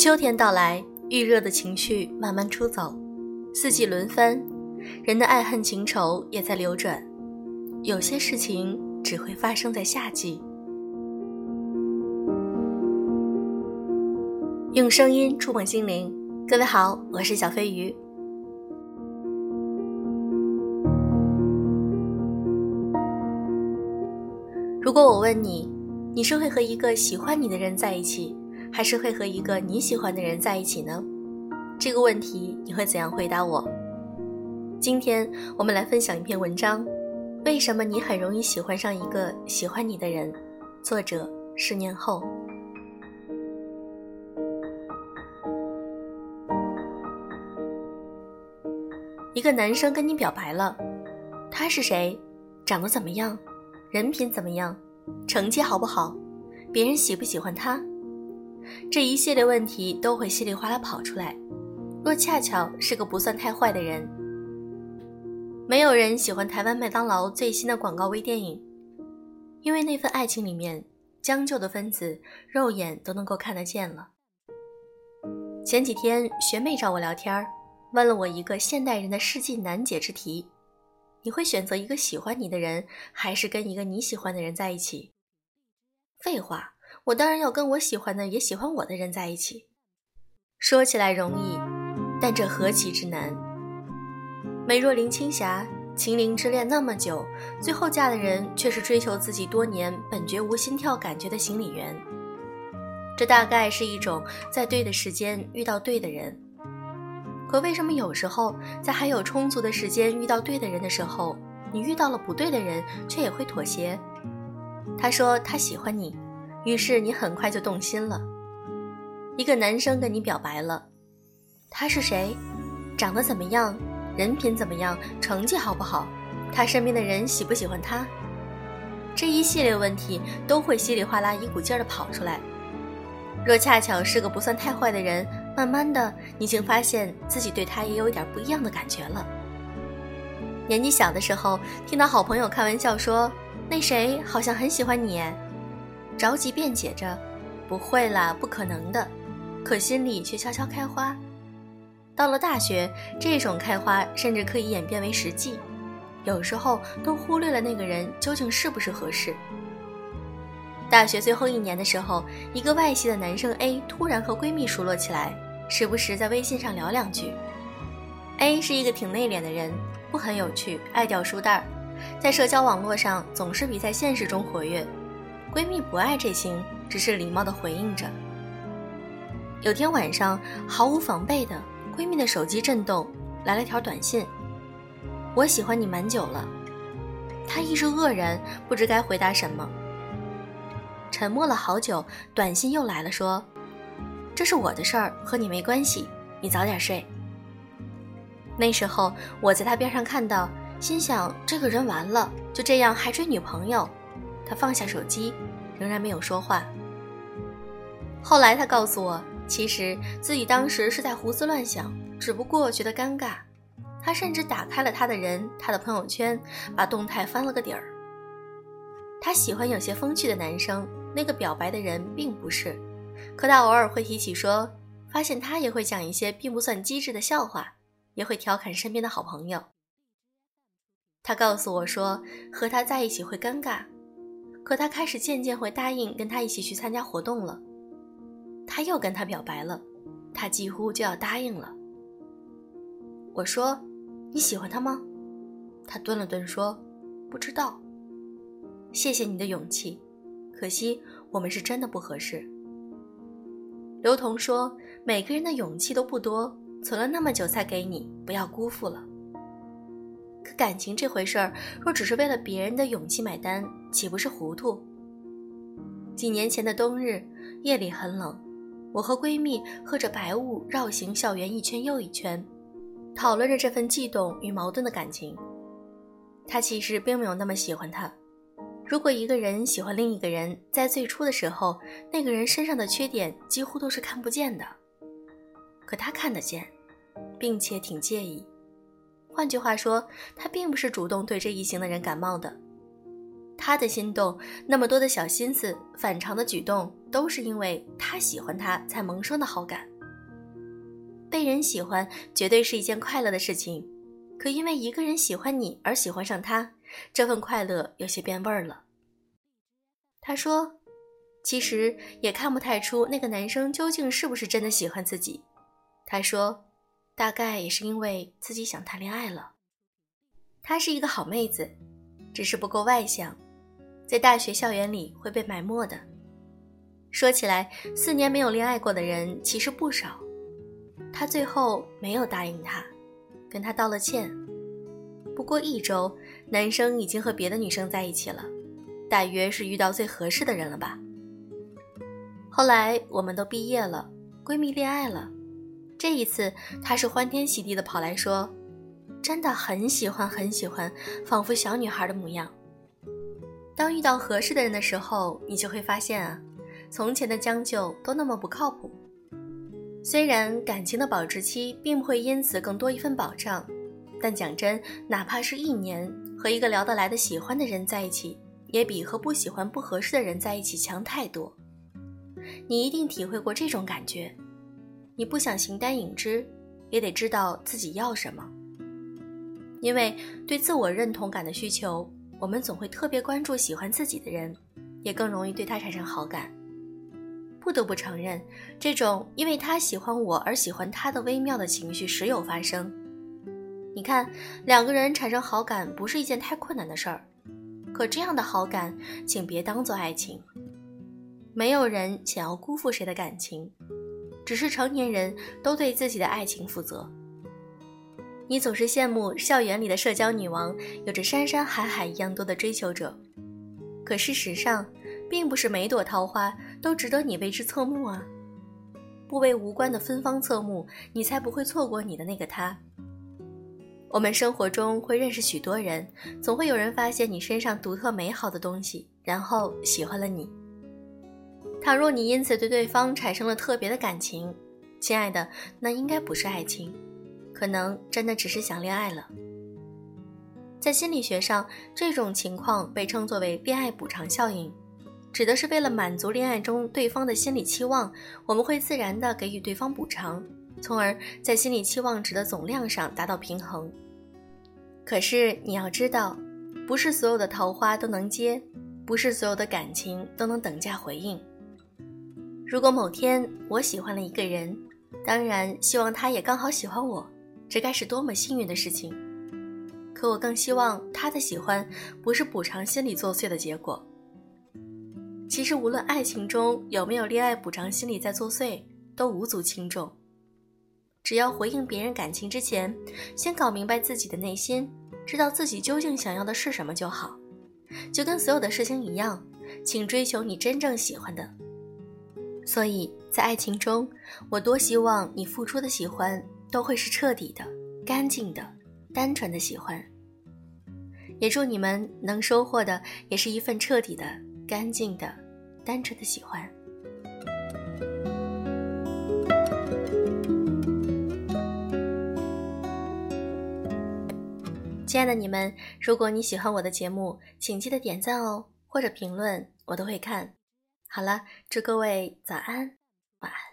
秋天到来，预热的情绪慢慢出走，四季轮番，人的爱恨情仇也在流转。有些事情只会发生在夏季。用声音触碰心灵，各位好，我是小飞鱼。如果我问你，你是会和一个喜欢你的人在一起？还是会和一个你喜欢的人在一起呢？这个问题你会怎样回答我？今天我们来分享一篇文章：为什么你很容易喜欢上一个喜欢你的人？作者：十年后。一个男生跟你表白了，他是谁？长得怎么样？人品怎么样？成绩好不好？别人喜不喜欢他？这一系列问题都会稀里哗啦跑出来。若恰巧是个不算太坏的人，没有人喜欢台湾麦当劳最新的广告微电影，因为那份爱情里面将就的分子肉眼都能够看得见了。前几天学妹找我聊天，问了我一个现代人的世纪难解之题：你会选择一个喜欢你的人，还是跟一个你喜欢的人在一起？废话。我当然要跟我喜欢的也喜欢我的人在一起。说起来容易，但这何其之难。美若林青霞，情灵之恋那么久，最后嫁的人却是追求自己多年本绝无心跳感觉的行李员。这大概是一种在对的时间遇到对的人。可为什么有时候在还有充足的时间遇到对的人的时候，你遇到了不对的人，却也会妥协？他说他喜欢你。于是你很快就动心了。一个男生跟你表白了，他是谁？长得怎么样？人品怎么样？成绩好不好？他身边的人喜不喜欢他？这一系列问题都会稀里哗啦一股劲儿的跑出来。若恰巧是个不算太坏的人，慢慢的你竟发现自己对他也有一点不一样的感觉了。年纪小的时候，听到好朋友开玩笑说：“那谁好像很喜欢你。”着急辩解着：“不会啦，不可能的。”可心里却悄悄开花。到了大学，这种开花甚至可以演变为实际，有时候都忽略了那个人究竟是不是合适。大学最后一年的时候，一个外系的男生 A 突然和闺蜜熟络起来，时不时在微信上聊两句。A 是一个挺内敛的人，不很有趣，爱掉书袋，在社交网络上总是比在现实中活跃。闺蜜不爱这情，只是礼貌的回应着。有天晚上，毫无防备的，闺蜜的手机震动，来了条短信：“我喜欢你蛮久了。”她一时愕然，不知该回答什么。沉默了好久，短信又来了，说：“这是我的事儿，和你没关系，你早点睡。”那时候我在他边上看到，心想：这个人完了，就这样还追女朋友。他放下手机，仍然没有说话。后来他告诉我，其实自己当时是在胡思乱想，只不过觉得尴尬。他甚至打开了他的人，他的朋友圈，把动态翻了个底儿。他喜欢有些风趣的男生，那个表白的人并不是。可他偶尔会提起说，发现他也会讲一些并不算机智的笑话，也会调侃身边的好朋友。他告诉我说，和他在一起会尴尬。可他开始渐渐会答应跟他一起去参加活动了。他又跟他表白了，他几乎就要答应了。我说：“你喜欢他吗？”他顿了顿说：“不知道。”谢谢你的勇气，可惜我们是真的不合适。刘同说：“每个人的勇气都不多，存了那么久才给你，不要辜负了。”感情这回事儿，若只是为了别人的勇气买单，岂不是糊涂？几年前的冬日，夜里很冷，我和闺蜜喝着白雾，绕行校园一圈又一圈，讨论着这份悸动与矛盾的感情。他其实并没有那么喜欢他。如果一个人喜欢另一个人，在最初的时候，那个人身上的缺点几乎都是看不见的，可他看得见，并且挺介意。换句话说，他并不是主动对这一行的人感冒的，他的心动，那么多的小心思、反常的举动，都是因为他喜欢他才萌生的好感。被人喜欢绝对是一件快乐的事情，可因为一个人喜欢你而喜欢上他，这份快乐有些变味儿了。他说：“其实也看不太出那个男生究竟是不是真的喜欢自己。”他说：“大概也是因为自己想谈恋爱了。”她是一个好妹子，只是不够外向，在大学校园里会被埋没的。说起来，四年没有恋爱过的人其实不少。他最后没有答应他，跟他道了歉。不过一周，男生已经和别的女生在一起了，大约是遇到最合适的人了吧。后来我们都毕业了，闺蜜恋爱了。这一次，她是欢天喜地的跑来说：“真的很喜欢，很喜欢，仿佛小女孩的模样。”当遇到合适的人的时候，你就会发现啊，从前的将就都那么不靠谱。虽然感情的保质期并不会因此更多一份保障，但讲真，哪怕是一年，和一个聊得来的喜欢的人在一起，也比和不喜欢不合适的人在一起强太多。你一定体会过这种感觉。你不想形单影只，也得知道自己要什么。因为对自我认同感的需求，我们总会特别关注喜欢自己的人，也更容易对他产生好感。不得不承认，这种因为他喜欢我而喜欢他的微妙的情绪时有发生。你看，两个人产生好感不是一件太困难的事儿，可这样的好感，请别当做爱情。没有人想要辜负谁的感情，只是成年人都对自己的爱情负责。你总是羡慕校园里的社交女王有着山山海海一样多的追求者，可事实上，并不是每朵桃花。都值得你为之侧目啊！不为无关的芬芳侧目，你才不会错过你的那个他。我们生活中会认识许多人，总会有人发现你身上独特美好的东西，然后喜欢了你。倘若你因此对对方产生了特别的感情，亲爱的，那应该不是爱情，可能真的只是想恋爱了。在心理学上，这种情况被称作为恋爱补偿效应。指的是为了满足恋爱中对方的心理期望，我们会自然的给予对方补偿，从而在心理期望值的总量上达到平衡。可是你要知道，不是所有的桃花都能接，不是所有的感情都能等价回应。如果某天我喜欢了一个人，当然希望他也刚好喜欢我，这该是多么幸运的事情。可我更希望他的喜欢不是补偿心理作祟的结果。其实，无论爱情中有没有恋爱补偿心理在作祟，都无足轻重。只要回应别人感情之前，先搞明白自己的内心，知道自己究竟想要的是什么就好。就跟所有的事情一样，请追求你真正喜欢的。所以在爱情中，我多希望你付出的喜欢都会是彻底的、干净的、单纯的喜欢。也祝你们能收获的也是一份彻底的。干净的、单纯的喜欢。亲爱的你们，如果你喜欢我的节目，请记得点赞哦，或者评论，我都会看。好了，祝各位早安，晚安。